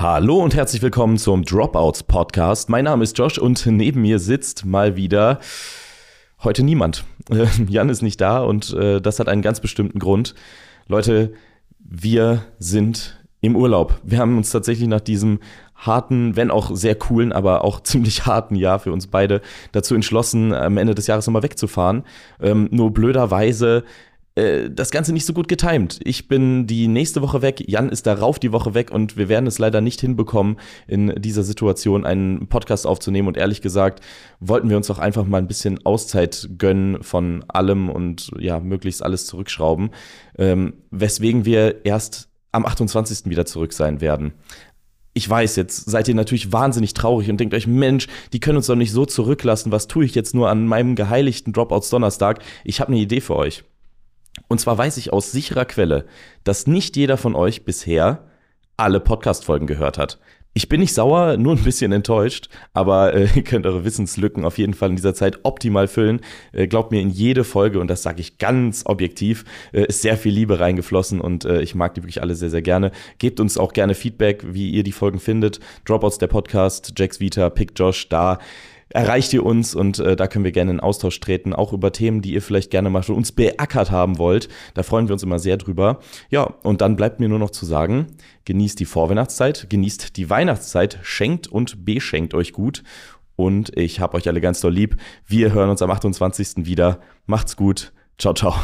Hallo und herzlich willkommen zum Dropouts Podcast. Mein Name ist Josh und neben mir sitzt mal wieder heute niemand. Jan ist nicht da und äh, das hat einen ganz bestimmten Grund. Leute, wir sind im Urlaub. Wir haben uns tatsächlich nach diesem harten, wenn auch sehr coolen, aber auch ziemlich harten Jahr für uns beide dazu entschlossen, am Ende des Jahres nochmal wegzufahren. Ähm, nur blöderweise äh, das Ganze nicht so gut getimt. Ich bin die nächste Woche weg, Jan ist darauf die Woche weg und wir werden es leider nicht hinbekommen, in dieser Situation einen Podcast aufzunehmen. Und ehrlich gesagt, wollten wir uns auch einfach mal ein bisschen Auszeit gönnen von allem und ja, möglichst alles zurückschrauben. Ähm, weswegen wir erst am 28. wieder zurück sein werden. Ich weiß, jetzt seid ihr natürlich wahnsinnig traurig und denkt euch, Mensch, die können uns doch nicht so zurücklassen. Was tue ich jetzt nur an meinem geheiligten Dropouts Donnerstag? Ich habe eine Idee für euch. Und zwar weiß ich aus sicherer Quelle, dass nicht jeder von euch bisher alle Podcast-Folgen gehört hat. Ich bin nicht sauer, nur ein bisschen enttäuscht, aber äh, ihr könnt eure Wissenslücken auf jeden Fall in dieser Zeit optimal füllen. Äh, glaubt mir, in jede Folge, und das sage ich ganz objektiv, äh, ist sehr viel Liebe reingeflossen und äh, ich mag die wirklich alle sehr, sehr gerne. Gebt uns auch gerne Feedback, wie ihr die Folgen findet. Dropouts der Podcast, Jax Vita, Pick Josh, da erreicht ihr uns und äh, da können wir gerne in Austausch treten, auch über Themen, die ihr vielleicht gerne mal von uns beackert haben wollt. Da freuen wir uns immer sehr drüber. Ja, und dann bleibt mir nur noch zu sagen, genießt die Vorweihnachtszeit, genießt die Weihnachtszeit, schenkt und beschenkt euch gut. Und ich hab euch alle ganz doll lieb. Wir hören uns am 28. wieder. Macht's gut. Ciao, ciao.